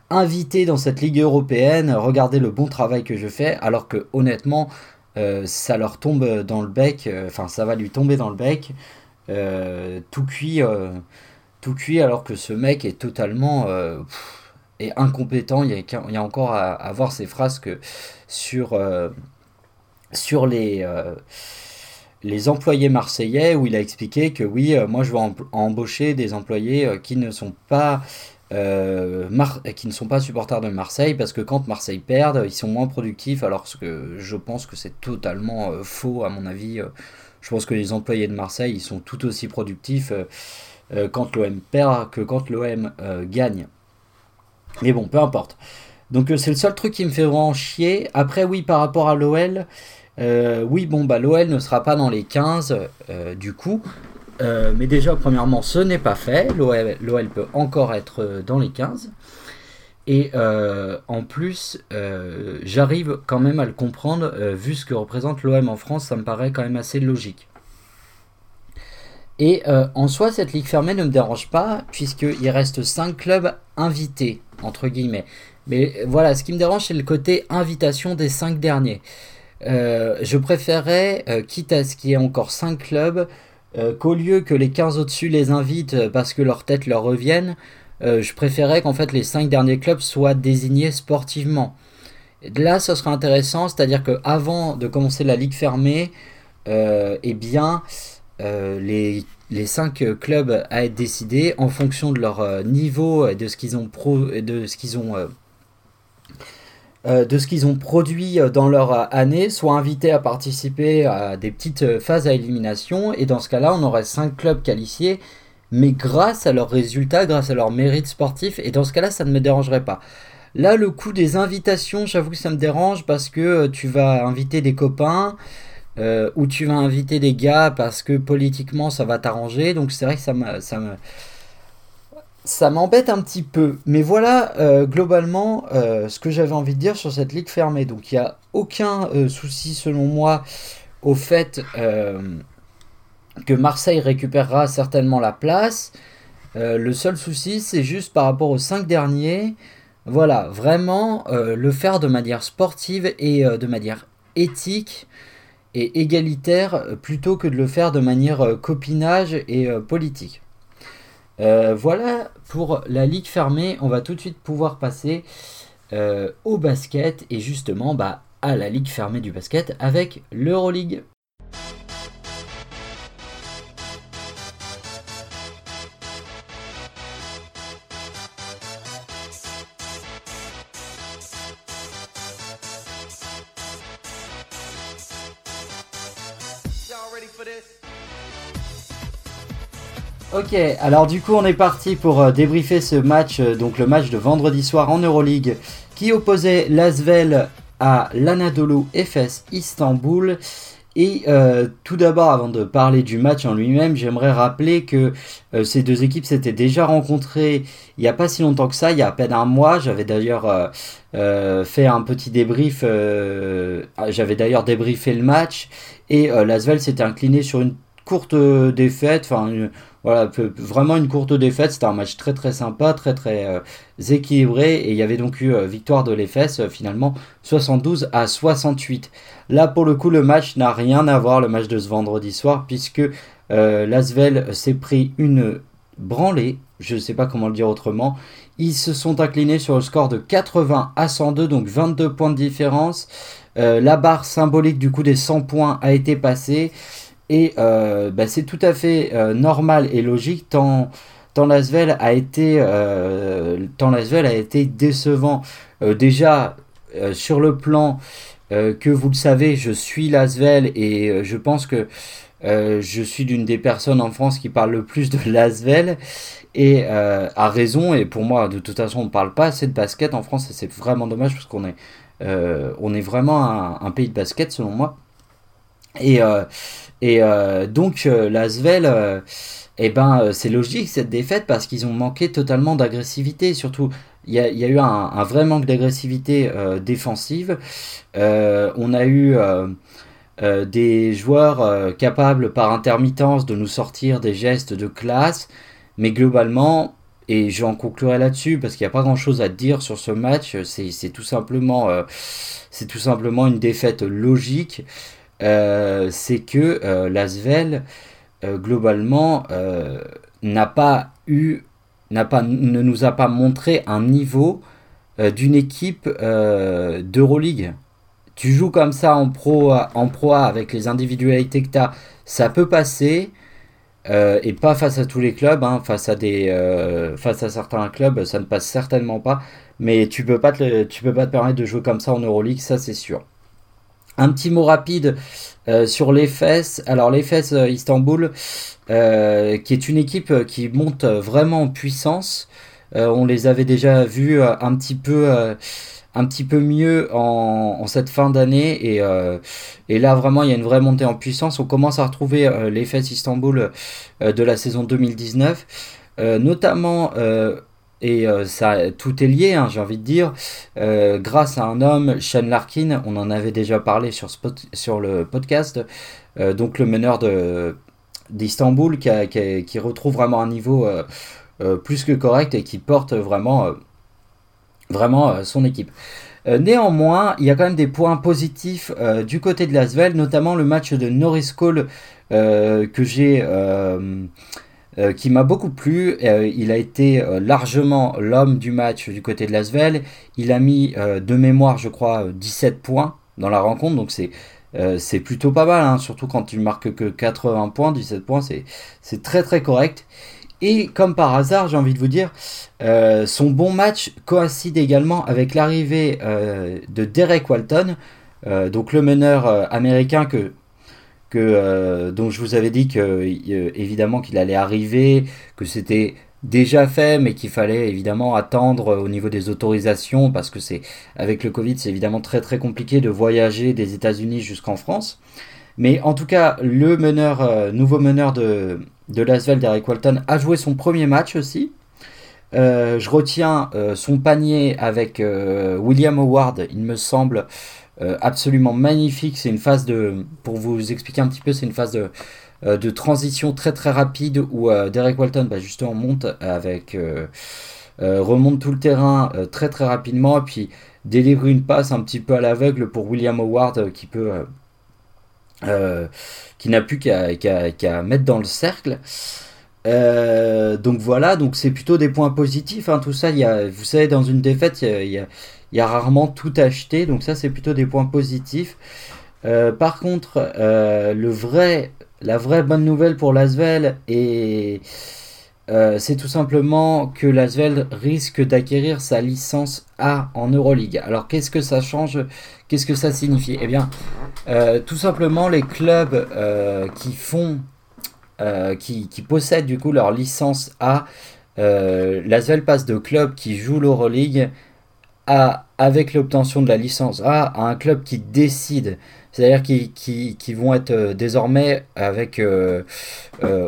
invité dans cette ligue européenne. Regardez le bon travail que je fais, alors que honnêtement, ça leur tombe dans le bec, enfin ça va lui tomber dans le bec, tout cuit, tout cuit, alors que ce mec est totalement est incompétent. Il y, a, y a encore à, à, voir ces phrases que sur sur les les employés marseillais où il a expliqué que oui, euh, moi je vais embaucher des employés euh, qui ne sont pas qui ne sont pas supporters de Marseille parce que quand Marseille perd, ils sont moins productifs alors que je pense que c'est totalement faux à mon avis. je pense que les employés de Marseille ils sont tout aussi productifs quand l'OM perd que quand l'OM gagne. Mais bon, peu importe. Donc c'est le seul truc qui me fait vraiment chier. Après oui, par rapport à l'OL, oui bon bah l'OL ne sera pas dans les 15 du coup. Euh, mais déjà, premièrement, ce n'est pas fait. L'OL peut encore être euh, dans les 15. Et euh, en plus, j'arrive quand même à le comprendre, vu ce que représente l'OM en France, ça me paraît quand même assez logique. Et en soi, cette ligue fermée ne me dérange pas, puisqu'il reste 5 clubs invités, entre guillemets. Mais voilà, ce qui me dérange, c'est le côté invitation des 5 derniers. Je préférerais, quitte à ce qu'il y ait encore 5 clubs, euh, qu'au lieu que les 15 au-dessus les invitent euh, parce que leur tête leur revienne, euh, je préférais qu'en fait les 5 derniers clubs soient désignés sportivement. là, ce serait intéressant, c'est-à-dire qu'avant de commencer la ligue fermée, eh bien, les, les 5 clubs à être décidés en fonction de leur niveau et de ce qu'ils ont, pro, de ce qu'ils ont euh, de ce qu'ils ont produit euh, dans leur euh, année soient invités à participer à des petites phases à élimination. Et dans ce cas-là, on aurait 5 clubs qualifiés, mais grâce à leurs résultats, grâce à leurs mérites sportifs. Et dans ce cas-là, ça ne me dérangerait pas. Là, le coup des invitations, j'avoue que ça me dérange parce que tu vas inviter des copains. ou tu vas inviter des gars parce que politiquement ça va t'arranger. Donc c'est vrai que ça ça me, ça m'embête un petit peu. Mais voilà, euh, globalement, euh, ce que j'avais envie de dire sur cette ligue fermée. Donc il n'y a aucun euh, souci, selon moi, au fait que Marseille récupérera certainement la place. le seul souci, c'est juste par rapport aux cinq derniers. Voilà, vraiment le faire de manière sportive et de manière éthique et égalitaire plutôt que de le faire de manière copinage et politique. Euh, voilà pour la ligue fermée. On va tout de suite pouvoir passer euh, au basket et justement bah, à la ligue fermée du basket avec l'Euroleague. Ok, alors du coup on est parti pour euh, débriefer ce match, euh, donc le match de vendredi soir en Euroleague qui opposait Lasvel à l'Anadolu Efes Istanbul. Et euh, tout d'abord, avant de parler du match en lui-même, j'aimerais rappeler que ces deux équipes s'étaient déjà rencontrées il n'y a pas si longtemps que ça, il y a à peine un mois. J'avais d'ailleurs fait un petit débrief, j'avais d'ailleurs débriefé le match, et Lasvel s'était incliné sur une courte défaite, enfin voilà, vraiment une courte défaite. C'était un match très très sympa, très très euh, équilibré. Et il y avait donc eu euh, victoire de l'EFS euh, finalement 72 à 68. Là pour le coup, le match n'a rien à voir, le match de ce vendredi soir, puisque Lasvel s'est pris une branlée. Je ne sais pas comment le dire autrement. Ils se sont inclinés sur le score de 80 à 102, donc 22 points de différence. la barre symbolique du coup des 100 points a été passée. Et euh, bah, c'est tout à fait euh, normal et logique tant, tant Lasvel a été, euh, a été décevant. déjà, sur le plan que vous le savez, je suis Lasvel et je pense que je suis l'une des personnes en France qui parle le plus de Lasvel et a raison. Et pour moi, de toute façon, on ne parle pas assez de basket en France et c'est vraiment dommage parce qu'on est, on est vraiment un, un, pays de basket selon moi. Et et euh, donc euh, l'Asvel, euh, eh ben, c'est logique cette défaite parce qu'ils ont manqué totalement d'agressivité. Surtout, il y, a eu un, vrai manque d'agressivité défensive. on a eu des joueurs capables par intermittence de nous sortir des gestes de classe. Mais globalement, et je en conclurai là-dessus parce qu'il n'y a pas grand-chose à dire sur ce match. C'est tout tout simplement une défaite logique. Euh, c'est que euh, l'Asvel, euh, globalement, n'a pas eu, n'a pas, ne nous a pas montré un niveau d'une équipe d'Euroleague. Tu joues comme ça en pro, en avec les individualités que tu ça peut passer. et pas face à tous les clubs, hein. face, à certains clubs, ça ne passe certainement pas. Mais tu peux peux pas te permettre de jouer comme ça en Euroleague, ça c'est sûr. Un petit mot rapide sur les fesses. Alors les fesses Istanbul, qui est une équipe qui monte vraiment en puissance. on les avait déjà vus un petit peu un petit peu mieux en, cette fin d'année. Et, euh, et, là, vraiment, il y a une vraie montée en puissance. On commence à retrouver euh, l'effet Istanbul euh, de la saison 2019. notamment, et ça, tout est lié, hein, j'ai envie de dire, grâce à un homme, Sean Larkin, on en avait déjà parlé sur, sur le podcast, donc le meneur d'Istanbul qui, retrouve vraiment un niveau plus que correct et qui porte vraiment vraiment euh, son équipe. Euh, néanmoins, il y a quand même des points positifs euh, du côté de Lasvel, notamment le match de Norris Cole que j'ai qui m'a beaucoup plu. il a été largement l'homme du match du côté de Lasvel. Il a mis de mémoire, je crois, 17 points dans la rencontre. Donc c'est plutôt pas mal, hein, surtout quand tu marques que 80 points, 17 points, c'est très très correct. Et comme par hasard, j'ai envie de vous dire, euh, son bon match coïncide également avec l'arrivée euh, de Derek Walton, euh, donc le meneur américain que, que dont je vous avais dit que évidemment qu'il allait arriver, que c'était déjà fait, mais qu'il fallait évidemment attendre au niveau des autorisations parce que c'est avec le Covid, c'est évidemment très très compliqué de voyager des États-Unis jusqu'en France. Mais en tout cas, le meneur, nouveau meneur de, de Derek Walton, a joué son premier match aussi. Euh, je retiens euh, son panier avec euh, William Howard, il me semble absolument magnifique. C'est une phase de, pour vous expliquer un petit peu, c'est une phase de, de transition très très rapide où Derek Walton bah, justement monte avec, remonte tout le terrain très très rapidement et puis délivre une passe un petit peu à l'aveugle pour William Howard qui peut euh, qui n'a plus qu'à mettre dans le cercle. Euh, donc voilà, donc c'est plutôt des points positifs. Hein, tout ça, il y a, vous savez, dans une défaite, il y a rarement tout acheté. Donc ça, c'est plutôt des points positifs. Euh, par contre, le vrai, la vraie bonne nouvelle pour Lasvel et c'est tout simplement que Lasvel risque d'acquérir sa licence A en Euroleague. Alors qu'est-ce que ça change? Qu'est-ce que ça signifie? Eh bien, euh, tout simplement, les clubs euh, qui font, euh, qui, possèdent du coup leur licence A, l'Asvel passe de club qui joue l'Euroleague avec l'obtention de la licence A, à un club qui décide. C'est-à-dire qu'ils vont être désormais avec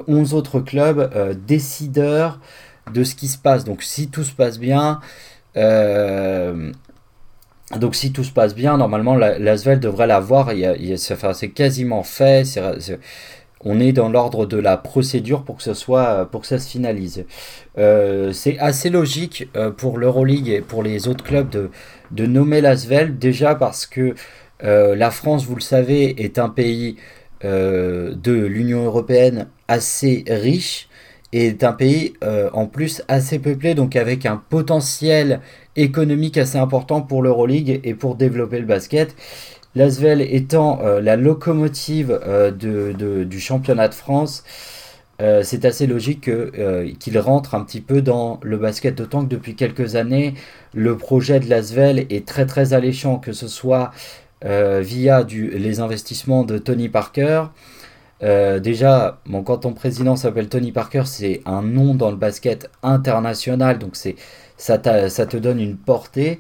11 autres clubs décideurs de ce qui se passe. Donc si tout se passe bien, donc si tout se passe bien, normalement l'Asvel devrait l'avoir. C'est quasiment fait. On est dans l'ordre de la procédure pour que ce soit pour que ça se finalise. Euh, c'est assez logique euh, pour l'Euroleague et pour les autres clubs de, de nommer l'Asvel déjà parce que euh, la France, vous le savez, est un pays de l'Union européenne assez riche et est un pays en plus assez peuplé, donc avec un potentiel économique assez important pour l'Euroleague et pour développer le basket. L'Asvel étant euh, la locomotive euh, du championnat de France, euh, c'est assez logique qu'il rentre un petit peu dans le basket, d'autant que depuis quelques années, le projet de l'Asvel est très très alléchant, que ce soit via les investissements de Tony Parker. déjà, bon, quand ton président s'appelle Tony Parker, c'est un nom dans le basket international, donc ça, te donne une portée.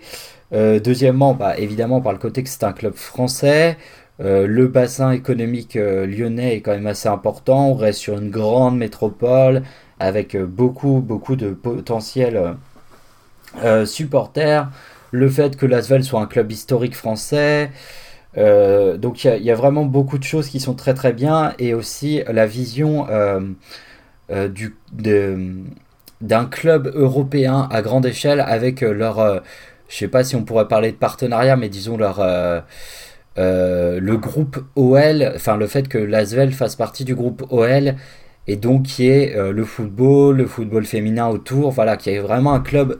Euh, deuxièmement, bah, évidemment, par le côté que c'est un club français, euh, le bassin économique euh, lyonnais est quand même assez important. On reste sur une grande métropole avec beaucoup, beaucoup de potentiels supporters. Le fait que l'Asvel soit un club historique français. donc il y, a vraiment beaucoup de choses qui sont très très bien. Et aussi la vision du, d'un club européen à grande échelle avec leur, je sais pas si on pourrait parler de partenariat, mais disons leur, euh, le groupe OL, enfin le fait que l'Asvel fasse partie du groupe OL et donc qui est le football, le football féminin autour, voilà, qui est vraiment un club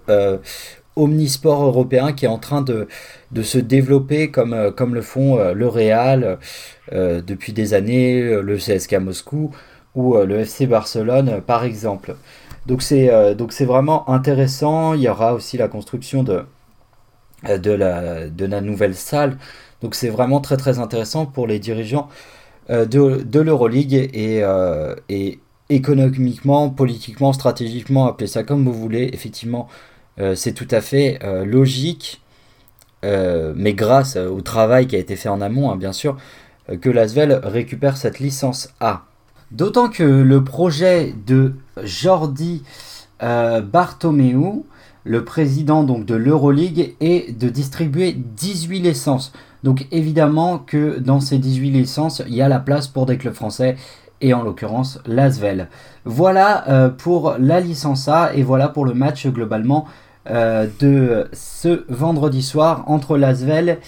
omnisport européen qui est en train de, se développer comme, le font le Real depuis des années, le CSK Moscou ou le FC Barcelone par exemple. Donc c'est vraiment intéressant. Il y aura aussi la construction de de la de la nouvelle salle. Donc c'est vraiment très très intéressant pour les dirigeants de, de l'Euroleague et, et économiquement, politiquement, stratégiquement, appelez ça comme vous voulez, effectivement, euh, c'est tout à fait euh, logique, euh, mais grâce au travail qui a été fait en amont, hein, bien sûr, que l'Asvel récupère cette licence A. D'autant que le projet de Jordi Bartomeu, le président donc de l'Euroleague, est de distribuer 18 licences. Donc évidemment que dans ces 18 licences, il y a la place pour des clubs français et en l'occurrence l'Asvel. Voilà euh, pour la licence A et voilà pour le match globalement euh, de ce vendredi soir entre l'Asvel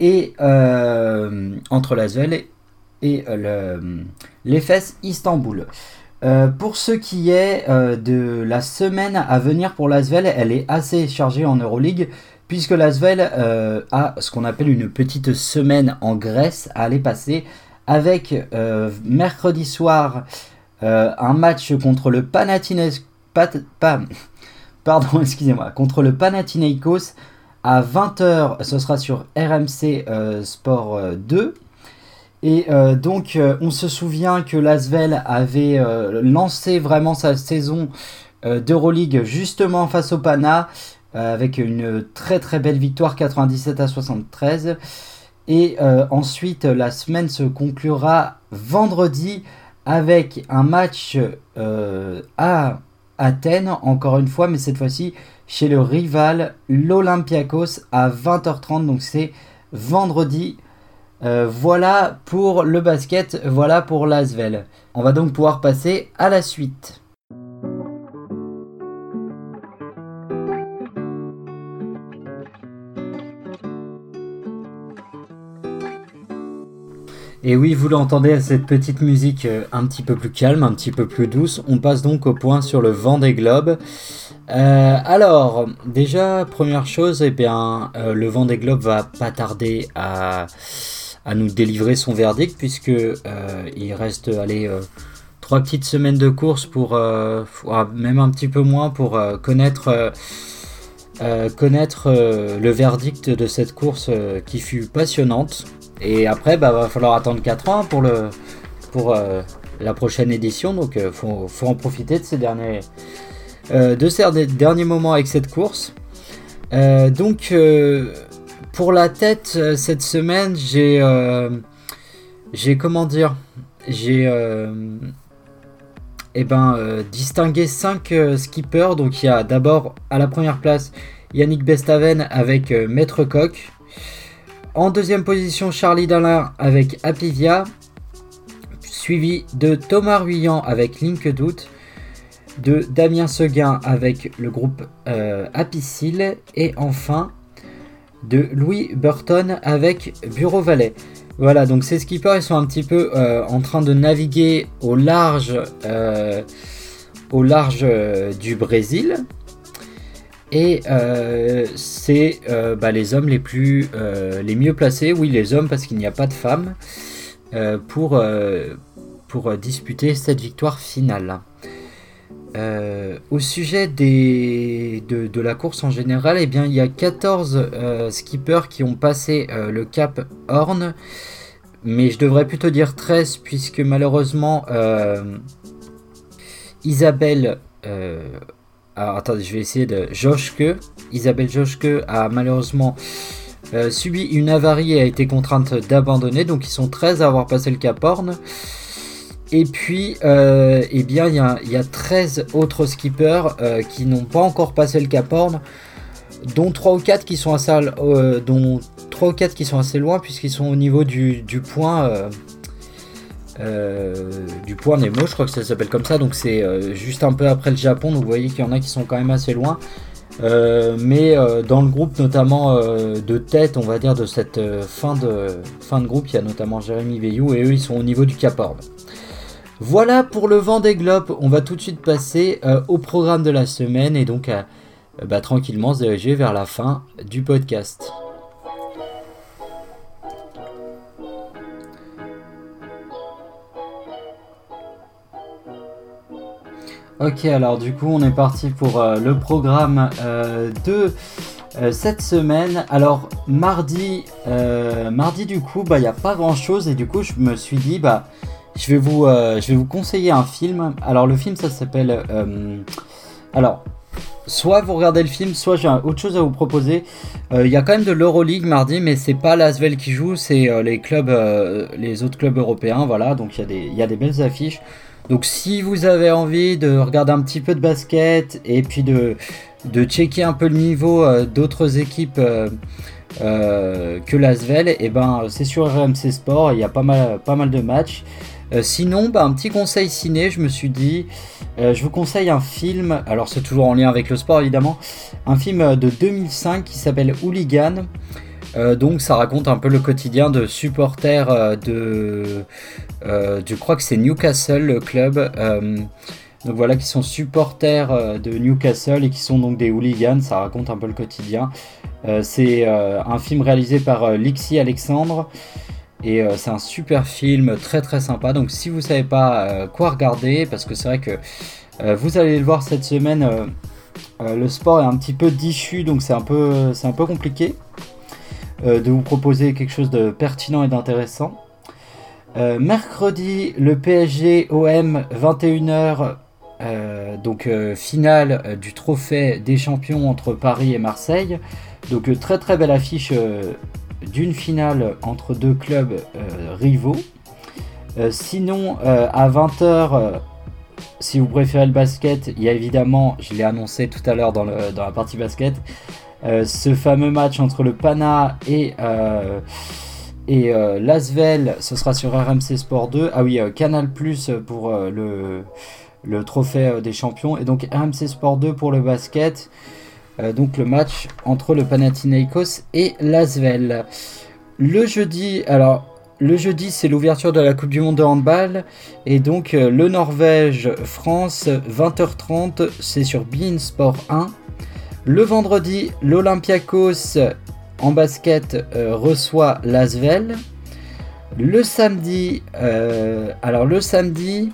et euh, l'Asvel et l'EFES Istanbul. Pour ce qui est de la semaine à venir pour l'Asvel, elle est assez chargée en Euroleague puisque l'Asvel a ce qu'on appelle une petite semaine en Grèce à aller passer avec euh, mercredi soir euh, un match contre le Panathinaikos, *laughs* *laughs* contre le Panathinaikos à 20h, ce sera sur RMC euh, Sport 2. Et donc, on se souvient que l'Asvel avait lancé vraiment sa saison d'Euroleague justement face au Pana, avec une très très belle victoire 97 à 73. Et euh, ensuite, la semaine se conclura vendredi avec un match euh, à Athènes, encore une fois, mais cette fois-ci chez le rival, l'Olympiakos, à 20h30. Donc c'est vendredi. Euh, voilà pour le basket, voilà pour l'Asvel. On va donc pouvoir passer à la suite. Et oui, vous l'entendez à cette petite musique euh, un petit peu plus calme, un petit peu plus douce. On passe donc au point sur le vent des globes. Euh, alors, déjà, première chose, eh bien, le vent des globes va pas tarder à, nous délivrer son verdict, puisque il reste, allez, trois petites semaines de course pour, même un petit peu moins, pour connaître. connaître le verdict de cette course qui fut passionnante. Et après, bah, va falloir attendre 4 ans pour, le, pour euh, la prochaine édition. Donc, euh, faut, en profiter de ces derniers, euh, de ces derniers moments avec cette course. donc, pour la tête, cette semaine, j'ai. j'ai comment dire J'ai. eh ben, distingué 5 skippers. Donc, il y a d'abord à la première place Yannick Bestaven avec Maître Coq. En deuxième position, Charlie Dalin avec Apivia, suivi de Thomas Ruyant avec Doute, de Damien Seguin avec le groupe euh, Apicil et enfin de Louis Burton avec Bureau Valais. Voilà, donc ces skippers ils sont un petit peu euh, en train de naviguer au large, euh, au large du Brésil. Et euh, c'est euh, bah, les hommes les plus euh, les mieux placés, oui les hommes parce qu'il n'y a pas de femmes, pour disputer cette victoire finale. Au sujet de, la course en général, eh bien, il y a 14 skippers qui ont passé le cap Horn, mais je devrais plutôt dire 13 puisque malheureusement Isabelle alors attendez, je vais essayer de. Joschke, Isabelle Joschke a malheureusement euh, subi une avarie et a été contrainte d'abandonner. Donc ils sont 13 à avoir passé le Cap Horn. Et puis, euh, eh bien, il y, a 13 autres skippers euh, qui n'ont pas encore passé le Cap Horn, dont 3 ou 4 qui sont assez, dont 3 ou 4 qui sont assez loin, puisqu'ils sont au niveau du, point euh, du point Nemo, je crois que ça s'appelle comme ça, donc c'est euh, juste un peu après le Japon, donc vous voyez qu'il y en a qui sont quand même assez loin. Euh, mais dans le groupe notamment de tête, on va dire, de cette fin, de, fin de groupe, il y a notamment Jérémy Veillou et eux ils sont au niveau du Cap Horn. Voilà pour le vent des globes, on va tout de suite passer au programme de la semaine et donc bah, tranquillement se diriger vers la fin du podcast. Ok, alors du coup, on est parti pour euh, le programme euh, de euh, cette semaine. Alors, mardi, mardi du coup, bah, il n'y a pas grand chose et du coup, je me suis dit, bah, je vais vous, je vais vous conseiller un film. Alors, le film, ça s'appelle. alors, soit vous regardez le film, soit j'ai autre chose à vous proposer. Il y a quand même de l'Euroleague mardi, mais c'est pas l'Asvel qui joue, c'est les clubs, les autres clubs européens. Voilà, donc il y, a des belles affiches. Donc si vous avez envie de regarder un petit peu de basket et puis de, checker un peu le niveau euh, d'autres équipes euh, euh, que l'Asvel, et eh ben c'est sur RMC Sport, il y a pas mal de matchs. Sinon, bah, un petit conseil ciné, je me suis dit, je vous conseille un film, alors c'est toujours en lien avec le sport évidemment, un film de 2005 qui s'appelle Hooligan. Euh, donc ça raconte un peu le quotidien de supporters euh, de... Euh, je crois que c'est Newcastle, le club. donc voilà, qui sont supporters de Newcastle et qui sont donc des hooligans. Ça raconte un peu le quotidien. c'est un film réalisé par Lixi Alexandre. Et c'est un super film, très très sympa. Donc si vous savez pas quoi regarder, parce que c'est vrai que vous allez le voir cette semaine, le sport est un petit peu dischu, donc c'est un peu, c'est un peu compliqué. Euh, de vous proposer quelque chose de pertinent et d'intéressant. Euh, mercredi, le PSG OM 21h, euh, donc finale du trophée des champions entre Paris et Marseille. Donc très très belle affiche d'une finale entre deux clubs rivaux. sinon, à 20h, si vous préférez le basket, il y a évidemment, je l'ai annoncé tout à l'heure dans, la partie basket, euh, ce fameux match entre le Pana et, euh, et euh, Lasvel, ce sera sur RMC Sport 2. Ah oui, Canal Plus pour le, le trophée des champions. Et donc RMC Sport 2 pour le basket. Donc le match entre le Panathinaikos et Lasvel. Le jeudi, alors le jeudi, c'est l'ouverture de la Coupe du Monde de handball. Et donc, le Norvège-France, 20h30, c'est sur Bein Sport 1. Le vendredi, l'Olympiakos en basket euh, reçoit l'Asvel. Le samedi, euh, alors le samedi,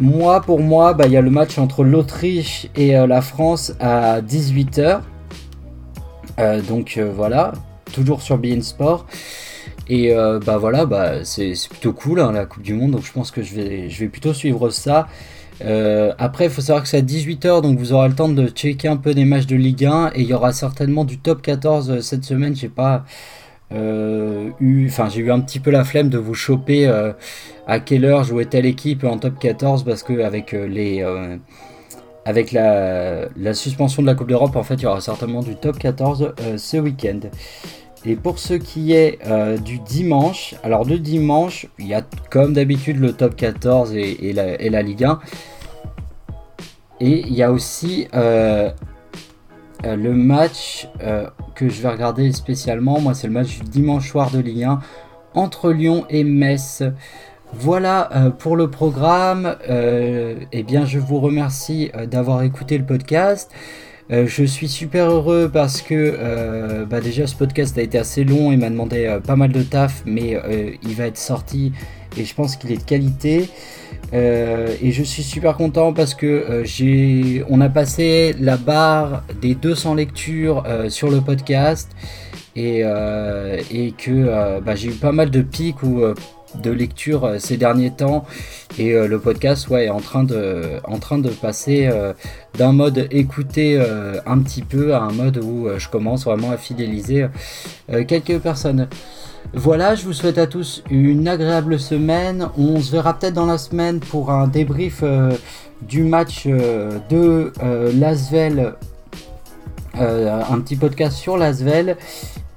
moi pour moi, bah, il y a le match entre l'Autriche et euh, la France à 18h. donc voilà, toujours sur BN Sport. Et bah voilà, bah, c'est plutôt cool hein, la Coupe du Monde, donc je pense que je vais, je vais plutôt suivre ça. Euh, après, il faut savoir que c'est à 18h, donc vous aurez le temps de checker un peu des matchs de Ligue 1 et il y aura certainement du top 14 euh, cette semaine. J'ai pas euh, eu, enfin, j'ai eu un petit peu la flemme de vous choper à quelle heure jouait telle équipe en top 14 parce que avec les avec la, suspension de la Coupe d'Europe, en fait, il y aura certainement du top 14 ce week-end. Et pour ce qui est du dimanche, alors le dimanche, il y a comme d'habitude le top 14 et, la, et, Ligue 1. Et il y a aussi euh, euh, le match euh, que je vais regarder spécialement. Moi, c'est le match du dimanche soir de Ligue 1 entre Lyon et Metz. Voilà pour le programme. eh bien, je vous remercie d'avoir écouté le podcast. je suis super heureux parce que bah déjà ce podcast a été assez long et m'a demandé pas mal de taf, mais il va être sorti et je pense qu'il est de qualité. Euh, et je suis super content parce que euh, j'ai, on a passé la barre des 200 lectures euh, sur le podcast et, que bah, j'ai eu pas mal de pics ou de lecture ces derniers temps et le podcast ouais, est en train de, en train de passer d'un mode écouter un petit peu à un mode où je commence vraiment à fidéliser quelques personnes. Voilà, je vous souhaite à tous une agréable semaine. On se verra peut-être dans la semaine pour un débrief euh, du match euh, de euh, Lasvel. un petit podcast sur Lasvel.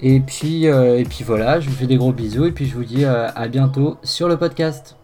Et puis, et puis voilà, je vous fais des gros bisous et puis je vous dis à bientôt sur le podcast.